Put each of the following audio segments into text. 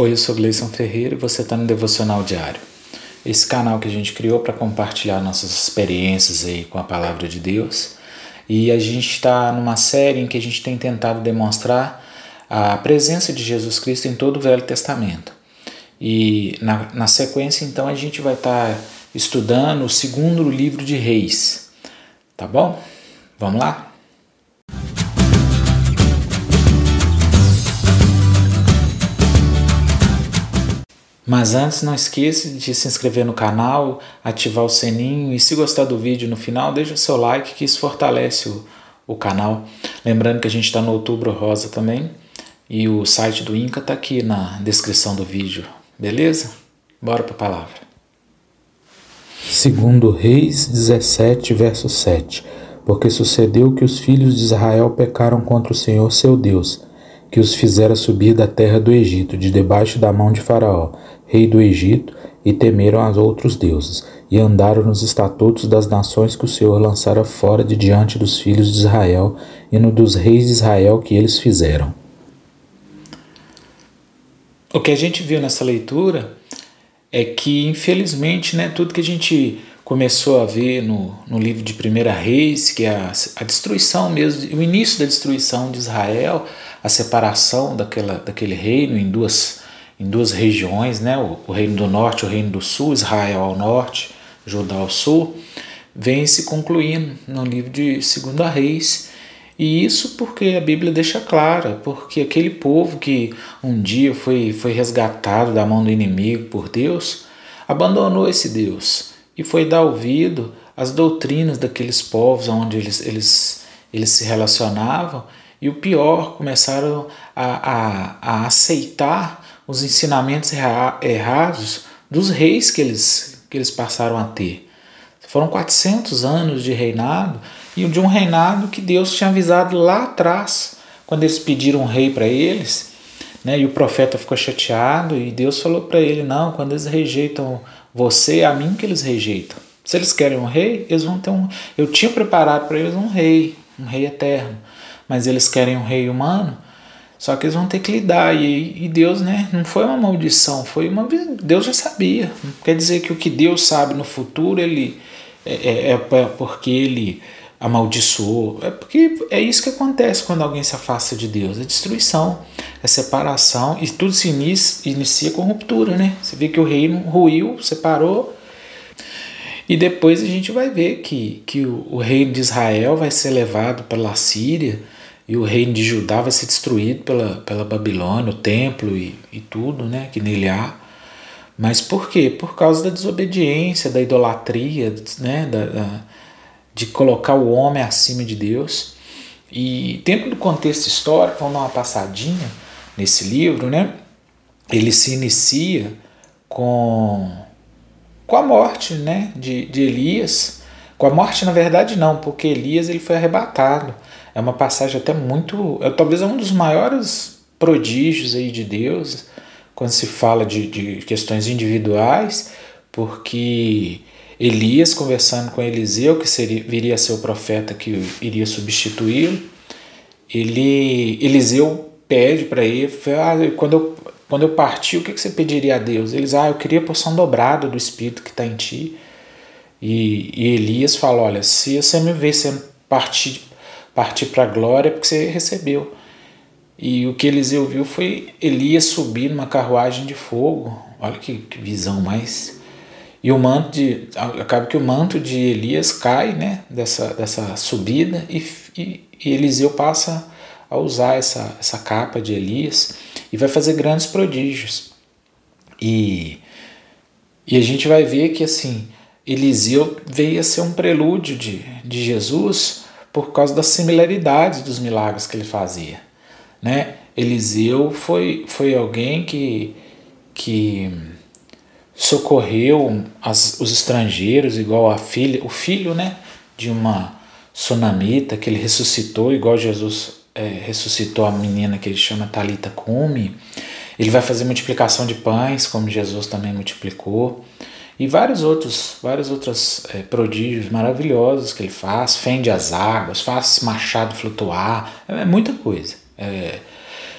Oi, eu sou Gleison Ferreira e você está no Devocional Diário. Esse canal que a gente criou para compartilhar nossas experiências aí com a Palavra de Deus. E a gente está numa série em que a gente tem tentado demonstrar a presença de Jesus Cristo em todo o Velho Testamento. E na, na sequência, então, a gente vai estar tá estudando o segundo livro de Reis. Tá bom? Vamos lá? Mas antes não esqueça de se inscrever no canal, ativar o sininho e se gostar do vídeo no final, deixa seu like que isso fortalece o, o canal. Lembrando que a gente está no Outubro Rosa também e o site do Inca está aqui na descrição do vídeo, beleza? Bora para a palavra. Segundo Reis 17, verso 7 Porque sucedeu que os filhos de Israel pecaram contra o Senhor seu Deus, que os fizera subir da terra do Egito, de debaixo da mão de Faraó, rei do Egito, e temeram aos outros deuses, e andaram nos estatutos das nações que o Senhor lançara fora de diante dos filhos de Israel, e no dos reis de Israel que eles fizeram. O que a gente viu nessa leitura é que, infelizmente, né, tudo que a gente começou a ver no, no livro de Primeira Reis, que é a, a destruição mesmo, o início da destruição de Israel, a separação daquela, daquele reino em duas em duas regiões, né? o, reino do norte e o reino do sul, Israel ao norte, Judá ao sul, vem se concluindo no livro de Segunda Reis. E isso porque a Bíblia deixa clara, porque aquele povo que um dia foi, foi resgatado da mão do inimigo por Deus, abandonou esse Deus e foi dar ouvido às doutrinas daqueles povos onde eles, eles, eles se relacionavam, e o pior, começaram a, a, a aceitar os ensinamentos errados dos reis que eles, que eles passaram a ter. Foram 400 anos de reinado e de um reinado que Deus tinha avisado lá atrás, quando eles pediram um rei para eles, né, e o profeta ficou chateado e Deus falou para ele: Não, quando eles rejeitam você, é a mim que eles rejeitam. Se eles querem um rei, eles vão ter um. Eu tinha preparado para eles um rei, um rei eterno, mas eles querem um rei humano. Só que eles vão ter que lidar. E, e Deus, né? Não foi uma maldição, foi uma. Deus já sabia. Não quer dizer que o que Deus sabe no futuro, ele. É, é, é porque ele amaldiçoou. É porque é isso que acontece quando alguém se afasta de Deus: é destruição, é separação. E tudo se inicia, inicia com ruptura, né? Você vê que o reino ruiu, separou. E depois a gente vai ver que, que o, o reino de Israel vai ser levado pela Síria e o reino de Judá vai ser destruído pela, pela Babilônia, o templo e, e tudo né, que nele há. Mas por quê? Por causa da desobediência, da idolatria, né, da, da, de colocar o homem acima de Deus. E dentro do contexto histórico, vamos dar uma passadinha nesse livro, né? Ele se inicia com, com a morte né, de, de Elias. Com a morte, na verdade, não, porque Elias ele foi arrebatado. É uma passagem até muito. É, talvez é um dos maiores prodígios aí de Deus quando se fala de, de questões individuais, porque Elias conversando com Eliseu, que seria, viria a ser o profeta que iria substituí-lo, ele, Eliseu pede para ele, ah, quando, eu, quando eu partir, o que, que você pediria a Deus? Eles, ah, eu queria a porção dobrada do Espírito que está em ti. E, e Elias fala, olha, se você me ver sendo partir partir para a glória porque você recebeu. E o que Eliseu viu foi Elias subir numa carruagem de fogo. Olha que, que visão mais. E o manto de. Acaba que o manto de Elias cai né, dessa, dessa subida e, e, e Eliseu passa a usar essa, essa capa de Elias e vai fazer grandes prodígios. E, e a gente vai ver que assim Eliseu veio a ser um prelúdio de, de Jesus por causa das similaridades dos milagres que ele fazia. Né? Eliseu foi, foi alguém que, que socorreu as, os estrangeiros, igual a filha, o filho né, de uma sunamita que ele ressuscitou, igual Jesus é, ressuscitou a menina que ele chama Talita Kumi. Ele vai fazer multiplicação de pães, como Jesus também multiplicou e vários outros, vários outros é, prodígios maravilhosos que ele faz, fende as águas, faz machado flutuar, é, é muita coisa. É,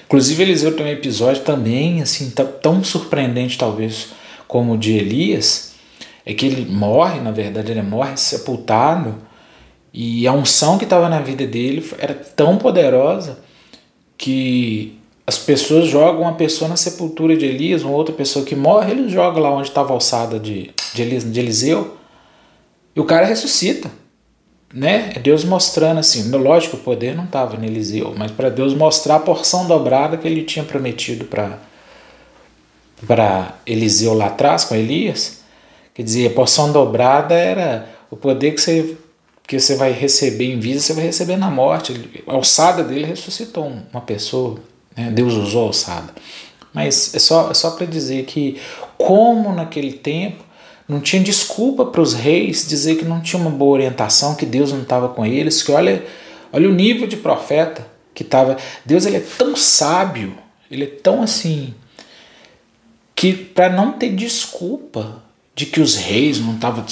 Inclusive Eliseu tem um episódio também assim tão surpreendente talvez como o de Elias, é que ele morre, na verdade ele morre sepultado e a unção que estava na vida dele era tão poderosa que as pessoas jogam uma pessoa na sepultura de Elias, uma outra pessoa que morre, eles jogam lá onde estava a alçada de, de, Elias, de Eliseu, e o cara ressuscita. Né? É Deus mostrando assim, lógico, o poder não estava em Eliseu, mas para Deus mostrar a porção dobrada que ele tinha prometido para Eliseu lá atrás com Elias. Quer dizer, a porção dobrada era o poder que você que você vai receber em vida, você vai receber na morte. A alçada dele ressuscitou uma pessoa, né? Deus usou a alçada. Mas é só, é só para dizer que, como naquele tempo, não tinha desculpa para os reis dizer que não tinha uma boa orientação, que Deus não estava com eles, que olha, olha o nível de profeta que estava. Deus ele é tão sábio, ele é tão assim, que para não ter desculpa de que os reis não, tava,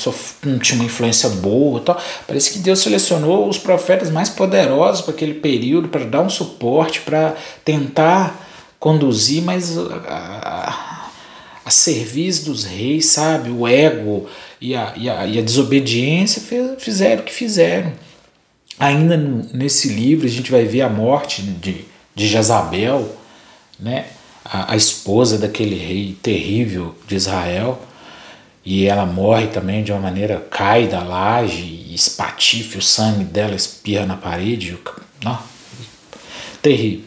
não tinham uma influência boa. Tal. Parece que Deus selecionou os profetas mais poderosos para aquele período, para dar um suporte, para tentar conduzir, mas a, a, a, serviço dos reis, sabe? O ego e a, e a, e a desobediência fizeram o que fizeram. Ainda nesse livro a gente vai ver a morte de, de Jezabel, né? a, a esposa daquele rei terrível de Israel e ela morre também de uma maneira, cai da laje espatife, o sangue dela espirra na parede. Não, terrível.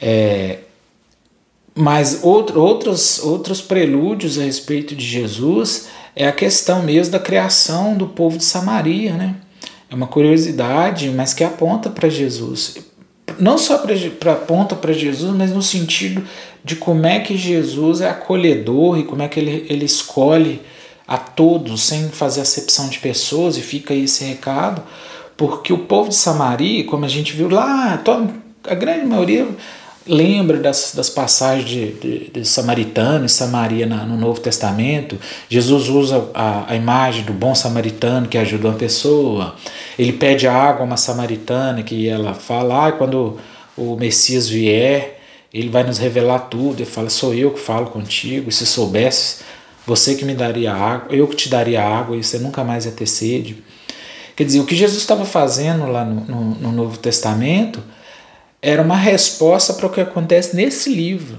É, mas outro, outros, outros prelúdios a respeito de Jesus é a questão mesmo da criação do povo de Samaria, né? É uma curiosidade, mas que aponta para Jesus. Não só para aponta para Jesus, mas no sentido de como é que Jesus é acolhedor e como é que ele, ele escolhe a todos sem fazer acepção de pessoas, e fica aí esse recado, porque o povo de Samaria, como a gente viu lá, a grande maioria lembra das, das passagens de, de, de Samaritano e Samaria na, no Novo Testamento. Jesus usa a, a imagem do bom samaritano que ajuda uma pessoa, ele pede água a uma samaritana que ela fala, ah, quando o Messias vier, ele vai nos revelar tudo. Ele fala: Sou eu que falo contigo. E se soubesse, você que me daria água, eu que te daria água e você nunca mais ia ter sede. Quer dizer, o que Jesus estava fazendo lá no, no, no Novo Testamento era uma resposta para o que acontece nesse livro.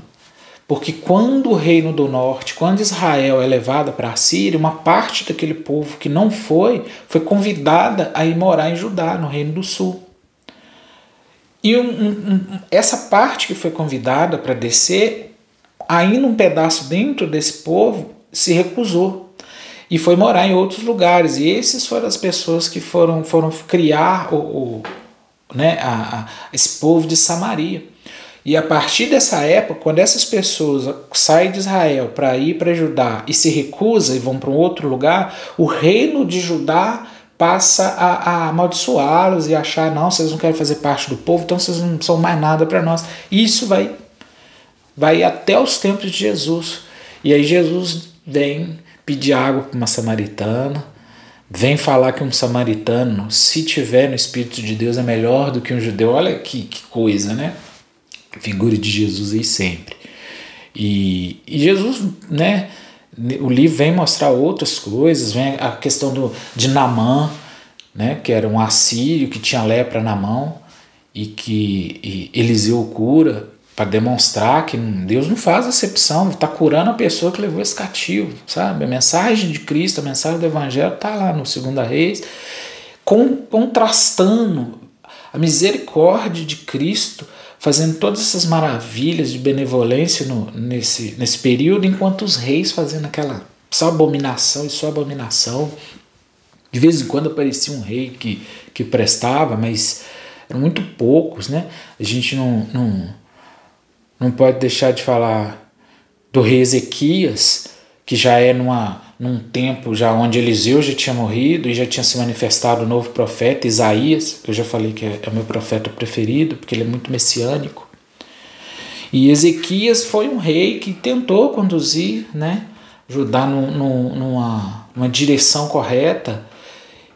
Porque quando o reino do norte, quando Israel é levada para a Síria, uma parte daquele povo que não foi, foi convidada a ir morar em Judá, no reino do sul. E um, um, essa parte que foi convidada para descer, ainda um pedaço dentro desse povo se recusou e foi morar em outros lugares. E esses foram as pessoas que foram, foram criar o, o né, a, a, esse povo de Samaria. E a partir dessa época, quando essas pessoas saem de Israel para ir para Judá e se recusam e vão para um outro lugar, o reino de Judá passa a, a amaldiçoá-los e achar, não, vocês não querem fazer parte do povo, então vocês não são mais nada para nós. E isso vai, vai até os tempos de Jesus. E aí Jesus vem pedir água para uma samaritana, vem falar que um samaritano, se tiver no Espírito de Deus, é melhor do que um judeu. Olha que, que coisa, né? Figura de Jesus aí sempre. E, e Jesus, né? o livro vem mostrar outras coisas, vem a questão do, de Namã, né, que era um assírio que tinha lepra na mão e que e Eliseu cura para demonstrar que Deus não faz acepção, está curando a pessoa que levou esse cativo, sabe? A mensagem de Cristo, a mensagem do Evangelho está lá no Segunda Reis, contrastando a misericórdia de Cristo fazendo todas essas maravilhas de benevolência no, nesse, nesse período, enquanto os reis fazendo aquela só abominação e só abominação. De vez em quando aparecia um rei que, que prestava, mas eram muito poucos, né? A gente não, não, não pode deixar de falar do rei Ezequias, que já é numa num tempo já onde Eliseu já tinha morrido e já tinha se manifestado o novo profeta, Isaías, eu já falei que é, é o meu profeta preferido, porque ele é muito messiânico. E Ezequias foi um rei que tentou conduzir né, Judá num, num, numa, numa direção correta.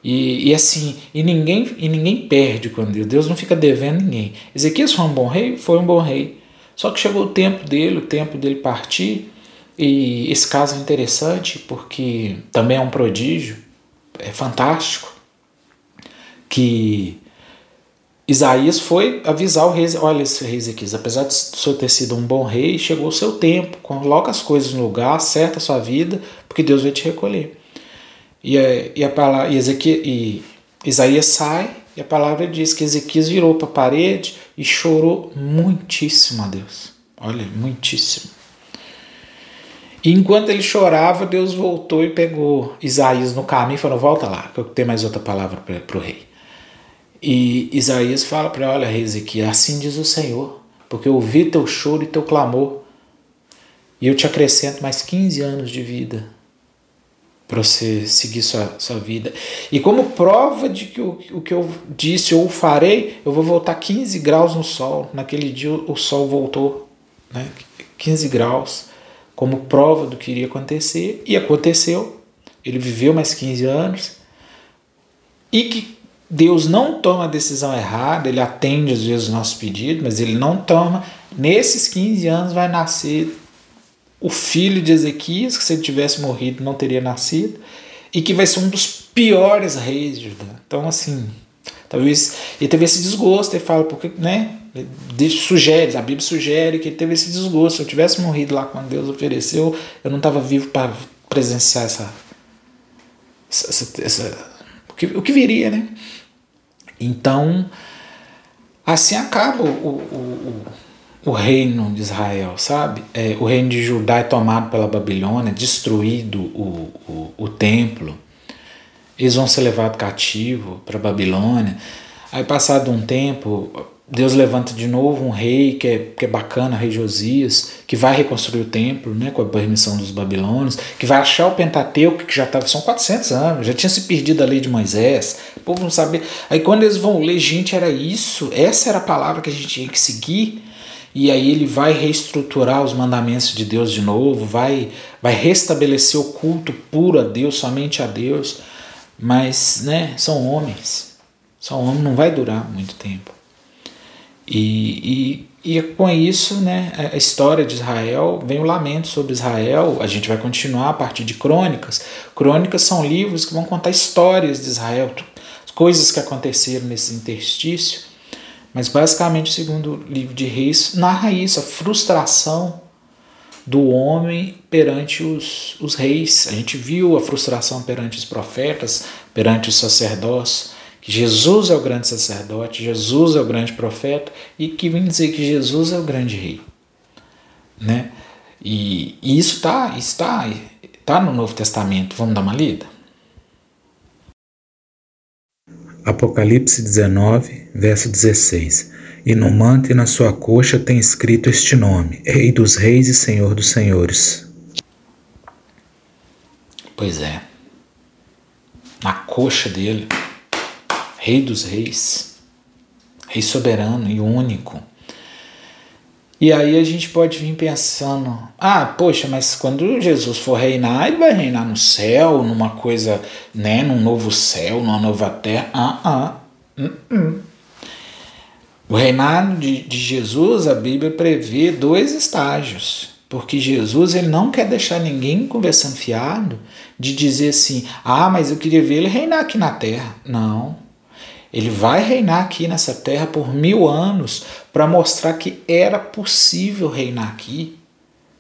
E, e, assim, e ninguém, e ninguém perde com Deus. Deus não fica devendo ninguém. Ezequias foi um bom rei? Foi um bom rei. Só que chegou o tempo dele, o tempo dele partir, e esse caso é interessante porque também é um prodígio, é fantástico, que Isaías foi avisar o rei, olha esse rei Ezequias, apesar de senhor ter sido um bom rei, chegou o seu tempo, coloca as coisas no lugar, acerta a sua vida, porque Deus vai te recolher. E, a, e, a palavra, e, Ezequias, e Isaías sai, e a palavra diz que Ezequias virou para a parede e chorou muitíssimo a Deus. Olha, muitíssimo. E enquanto ele chorava, Deus voltou e pegou Isaías no caminho e falou: Volta lá, que eu tenho mais outra palavra para o rei. E Isaías fala para ele: Olha, rei Ezequias, assim diz o Senhor, porque eu ouvi teu choro e teu clamor, e eu te acrescento mais 15 anos de vida para você seguir sua, sua vida. E como prova de que o, o que eu disse eu farei, eu vou voltar 15 graus no sol. Naquele dia o sol voltou, né? 15 graus, como prova do que iria acontecer, e aconteceu. Ele viveu mais 15 anos. E que Deus não toma a decisão errada, ele atende às vezes os nossos pedidos, mas ele não toma. Nesses 15 anos vai nascer o filho de Ezequias, que se ele tivesse morrido não teria nascido, e que vai ser um dos piores reis de Judá. Então, assim, talvez ele teve esse desgosto, ele fala, porque, né? Sugere, a Bíblia sugere que ele teve esse desgosto. Se eu tivesse morrido lá quando Deus ofereceu, eu não estava vivo para presenciar essa, essa, essa, o, que, o que viria, né? Então, assim acaba o, o, o, o reino de Israel, sabe? É, o reino de Judá é tomado pela Babilônia, destruído o, o, o templo, eles vão ser levados cativo para a Babilônia. Aí, passado um tempo, Deus levanta de novo um rei que é, que é bacana, rei Josias, que vai reconstruir o templo, né, com a permissão dos babilônios, que vai achar o Pentateuco, que já estava, são 400 anos, já tinha se perdido a lei de Moisés, o povo não sabia. Aí quando eles vão ler, gente, era isso, essa era a palavra que a gente tinha que seguir, e aí ele vai reestruturar os mandamentos de Deus de novo, vai, vai restabelecer o culto puro a Deus, somente a Deus, mas né, são homens, são homens, não vai durar muito tempo. E, e, e com isso, né, a história de Israel, vem o lamento sobre Israel. A gente vai continuar a partir de crônicas. Crônicas são livros que vão contar histórias de Israel, coisas que aconteceram nesse interstício. Mas basicamente o segundo livro de Reis narra isso, a frustração do homem perante os, os reis. A gente viu a frustração perante os profetas, perante os sacerdócios que Jesus é o grande sacerdote, Jesus é o grande profeta e que vem dizer que Jesus é o grande rei. Né? E, e isso está está, tá no Novo Testamento. Vamos dar uma lida? Apocalipse 19, verso 16. E no manto e na sua coxa tem escrito este nome: Rei dos Reis e Senhor dos Senhores. Pois é. Na coxa dele Rei dos Reis, Rei soberano e único. E aí a gente pode vir pensando: ah, poxa, mas quando Jesus for reinar, ele vai reinar no céu, numa coisa, né, num novo céu, numa nova terra. Ah, ah. Uh -uh. O reinado de, de Jesus, a Bíblia prevê dois estágios. Porque Jesus ele não quer deixar ninguém conversando fiado de dizer assim: ah, mas eu queria ver ele reinar aqui na terra. Não. Ele vai reinar aqui nessa terra por mil anos para mostrar que era possível reinar aqui.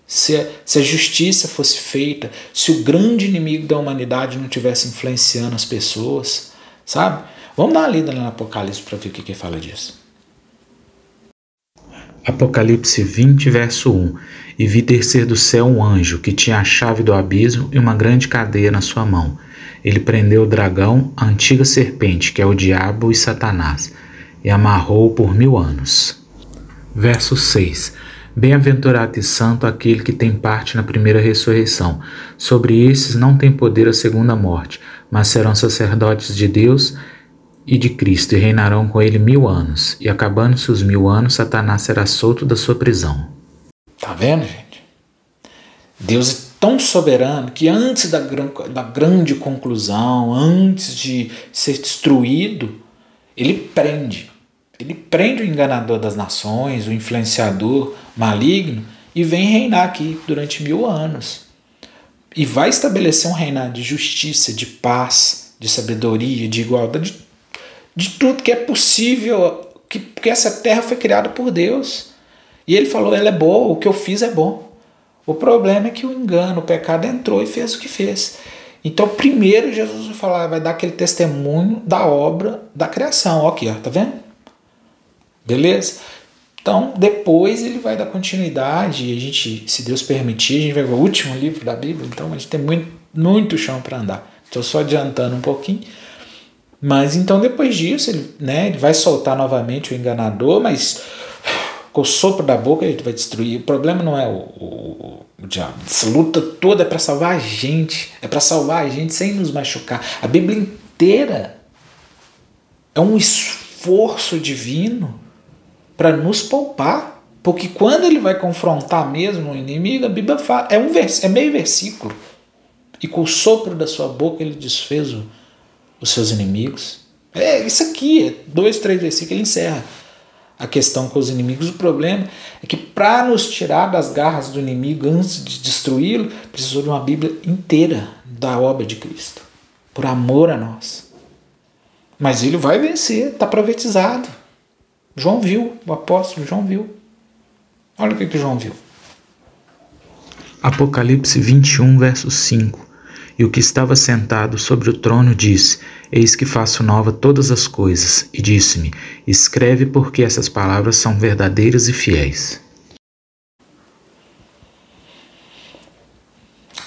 Se a, se a justiça fosse feita, se o grande inimigo da humanidade não tivesse influenciando as pessoas, sabe? Vamos dar uma lida no Apocalipse para ver o que, que fala disso. Apocalipse 20, verso 1 E vi descer do céu um anjo que tinha a chave do abismo e uma grande cadeia na sua mão ele prendeu o dragão, a antiga serpente, que é o diabo e Satanás, e amarrou-o por mil anos. Verso 6 Bem-aventurado e santo aquele que tem parte na primeira ressurreição. Sobre esses não tem poder a segunda morte, mas serão sacerdotes de Deus e de Cristo e reinarão com ele mil anos. E acabando-se os mil anos, Satanás será solto da sua prisão. Tá vendo, gente? Deus tão soberano que antes da, da grande conclusão, antes de ser destruído, ele prende. ele prende o enganador das nações, o influenciador maligno, e vem reinar aqui durante mil anos. E vai estabelecer um reinado de justiça, de paz, de sabedoria, de igualdade, de, de tudo que é possível, que, porque essa terra foi criada por Deus. E ele falou: ela é boa, o que eu fiz é bom. O problema é que o engano, o pecado entrou e fez o que fez. Então, primeiro Jesus vai falar, vai dar aquele testemunho da obra da criação. Ó, aqui, ó, tá vendo? Beleza? Então, depois ele vai dar continuidade e a gente, se Deus permitir, a gente vai ver o último livro da Bíblia, então a gente tem muito, muito chão para andar. Estou só adiantando um pouquinho. Mas então depois disso, ele, né, ele vai soltar novamente o enganador, mas com o sopro da boca ele vai destruir. O problema não é o, o, o diabo. Essa luta toda é para salvar a gente. É para salvar a gente sem nos machucar. A Bíblia inteira é um esforço divino para nos poupar. Porque quando ele vai confrontar mesmo o inimigo, a Bíblia fala, é, um vers, é meio versículo. E com o sopro da sua boca ele desfez os seus inimigos. É isso aqui, é dois, três versículos, ele encerra a questão com os inimigos. O problema é que para nos tirar das garras do inimigo antes de destruí-lo, precisou de uma Bíblia inteira da obra de Cristo, por amor a nós. Mas ele vai vencer, está profetizado. João viu, o apóstolo João viu. Olha o que, que João viu. Apocalipse 21, verso 5. E o que estava sentado sobre o trono disse: Eis que faço nova todas as coisas. E disse-me: Escreve, porque essas palavras são verdadeiras e fiéis.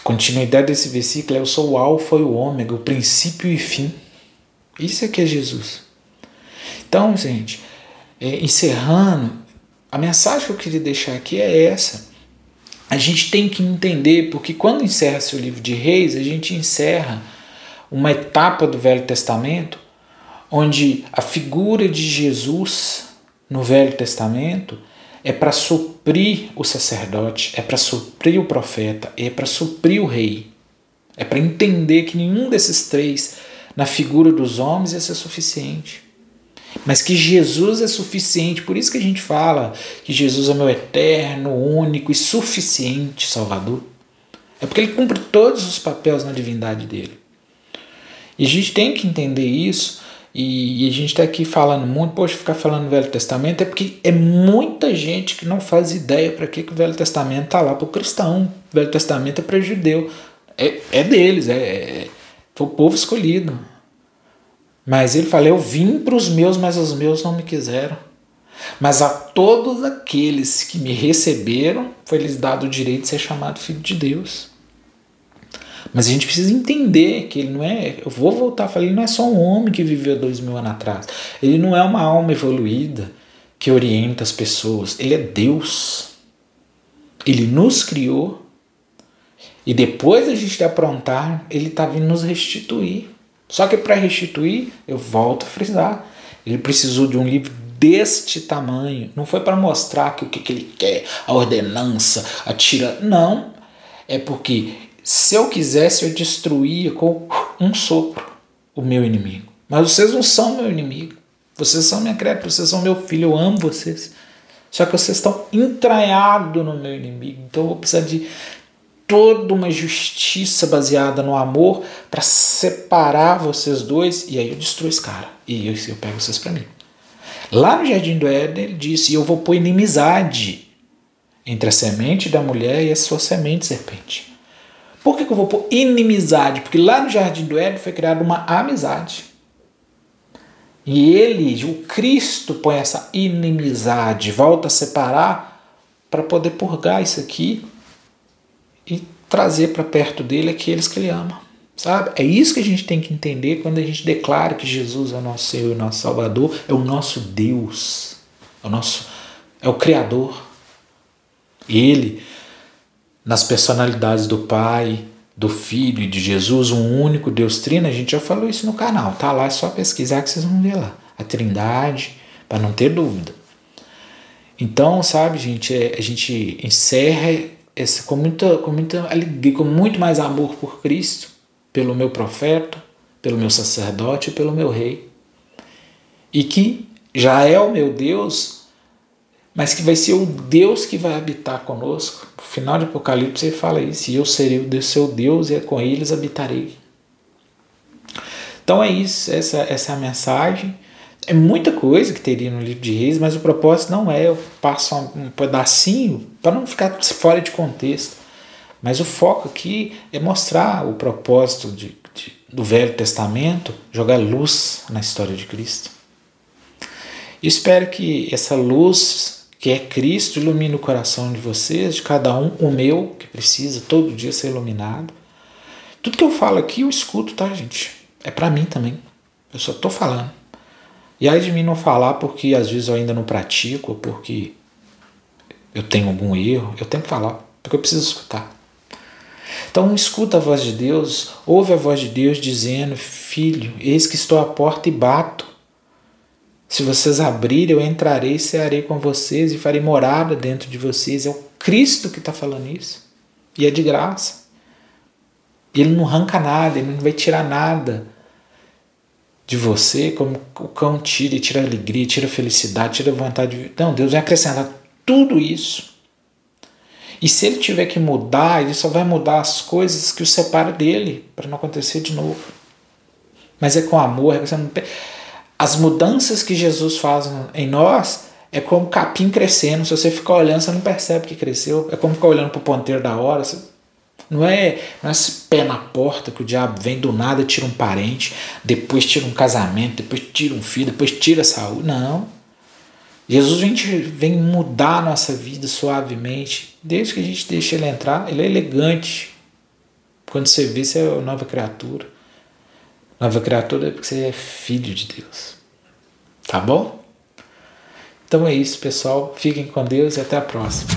Continuidade desse versículo é: Eu sou o Alfa e o Ômega, o princípio e fim. Isso é que é Jesus. Então, gente, é, encerrando, a mensagem que eu queria deixar aqui é essa. A gente tem que entender, porque quando encerra-se o livro de Reis, a gente encerra uma etapa do Velho Testamento onde a figura de Jesus no Velho Testamento é para suprir o sacerdote, é para suprir o profeta, é para suprir o rei. É para entender que nenhum desses três, na figura dos homens, ia ser suficiente mas que Jesus é suficiente. Por isso que a gente fala que Jesus é meu eterno, único e suficiente Salvador. É porque ele cumpre todos os papéis na divindade dele. E a gente tem que entender isso. E, a gente está aqui falando muito, poxa, ficar falando do Velho Testamento é porque é muita gente que não faz ideia para que, que o Velho Testamento está lá para o cristão. O Velho Testamento é para judeu. É, é deles, é, é, foi o povo escolhido. Mas ele fala: Eu vim para os meus, mas os meus não me quiseram. Mas a todos aqueles que me receberam, foi-lhes dado o direito de ser chamado filho de Deus. Mas a gente precisa entender que ele não é. Eu vou voltar a falar, ele não é só um homem que viveu dois mil anos atrás. Ele não é uma alma evoluída que orienta as pessoas. Ele é Deus. Ele nos criou. E depois a gente aprontar, ele está vindo nos restituir. Só que para restituir, eu volto a frisar, ele precisou de um livro deste tamanho. Não foi para mostrar que o que, que ele quer, a ordenança, a tira. Não. É porque se eu quisesse, eu destruía com um sopro o meu inimigo. Mas vocês não são meu inimigo. Vocês são minha criatura, vocês são meu filho, eu amo vocês. Só que vocês estão entranhados no meu inimigo. Então eu vou precisar de toda uma justiça baseada no amor para separar vocês dois e aí eu destruo esse cara e eu, eu pego vocês para mim. Lá no Jardim do Éden ele disse: Eu vou pôr inimizade entre a semente da mulher e a sua semente serpente. Por que, que eu vou pôr inimizade? Porque lá no Jardim do Éden foi criada uma amizade. E ele, o Cristo, põe essa inimizade, volta a separar para poder purgar isso aqui trazer para perto dele aqueles que ele ama. Sabe? É isso que a gente tem que entender quando a gente declara que Jesus é o nosso Senhor e nosso Salvador, é o nosso Deus, é o nosso é o criador. Ele nas personalidades do Pai, do Filho e de Jesus, um único Deus Trino, a gente já falou isso no canal, tá lá, é só pesquisar que vocês vão ver lá. A Trindade, para não ter dúvida. Então, sabe, gente, é, a gente encerra esse, com, muita, com muita alegria, com muito mais amor por Cristo, pelo meu profeta, pelo meu sacerdote pelo meu rei. E que já é o meu Deus, mas que vai ser o Deus que vai habitar conosco. No final de Apocalipse ele fala isso, e eu serei o seu Deus e com eles habitarei. Então é isso, essa, essa é a mensagem. É muita coisa que teria no livro de Reis, mas o propósito não é eu passo um pedacinho para não ficar fora de contexto. Mas o foco aqui é mostrar o propósito de, de, do Velho Testamento, jogar luz na história de Cristo. E espero que essa luz que é Cristo ilumine o coração de vocês, de cada um, o meu, que precisa todo dia ser iluminado. Tudo que eu falo aqui eu escuto, tá, gente? É para mim também. Eu só tô falando. E aí de mim não falar porque às vezes eu ainda não pratico, porque eu tenho algum erro, eu tenho que falar, porque eu preciso escutar. Então escuta a voz de Deus, ouve a voz de Deus dizendo: Filho, eis que estou à porta e bato. Se vocês abrirem, eu entrarei, cearei com vocês e farei morada dentro de vocês. É o Cristo que está falando isso. E é de graça. E ele não arranca nada, ele não vai tirar nada de você, como o cão tira, tira alegria, tira felicidade, tira vontade de. Não, Deus vai acrescentar tudo isso. E se ele tiver que mudar, ele só vai mudar as coisas que o separa dele, para não acontecer de novo. Mas é com amor, é com... As mudanças que Jesus faz em nós é como capim crescendo. Se você ficar olhando, você não percebe que cresceu. É como ficar olhando para o ponteiro da hora. Você não é, não é esse pé na porta que o diabo vem do nada, tira um parente, depois tira um casamento, depois tira um filho, depois tira a saúde. Não. Jesus vem, vem mudar a nossa vida suavemente. Desde que a gente deixa ele entrar, ele é elegante. Quando você vê, você é nova criatura. Nova criatura é porque você é filho de Deus. Tá bom? Então é isso, pessoal. Fiquem com Deus e até a próxima.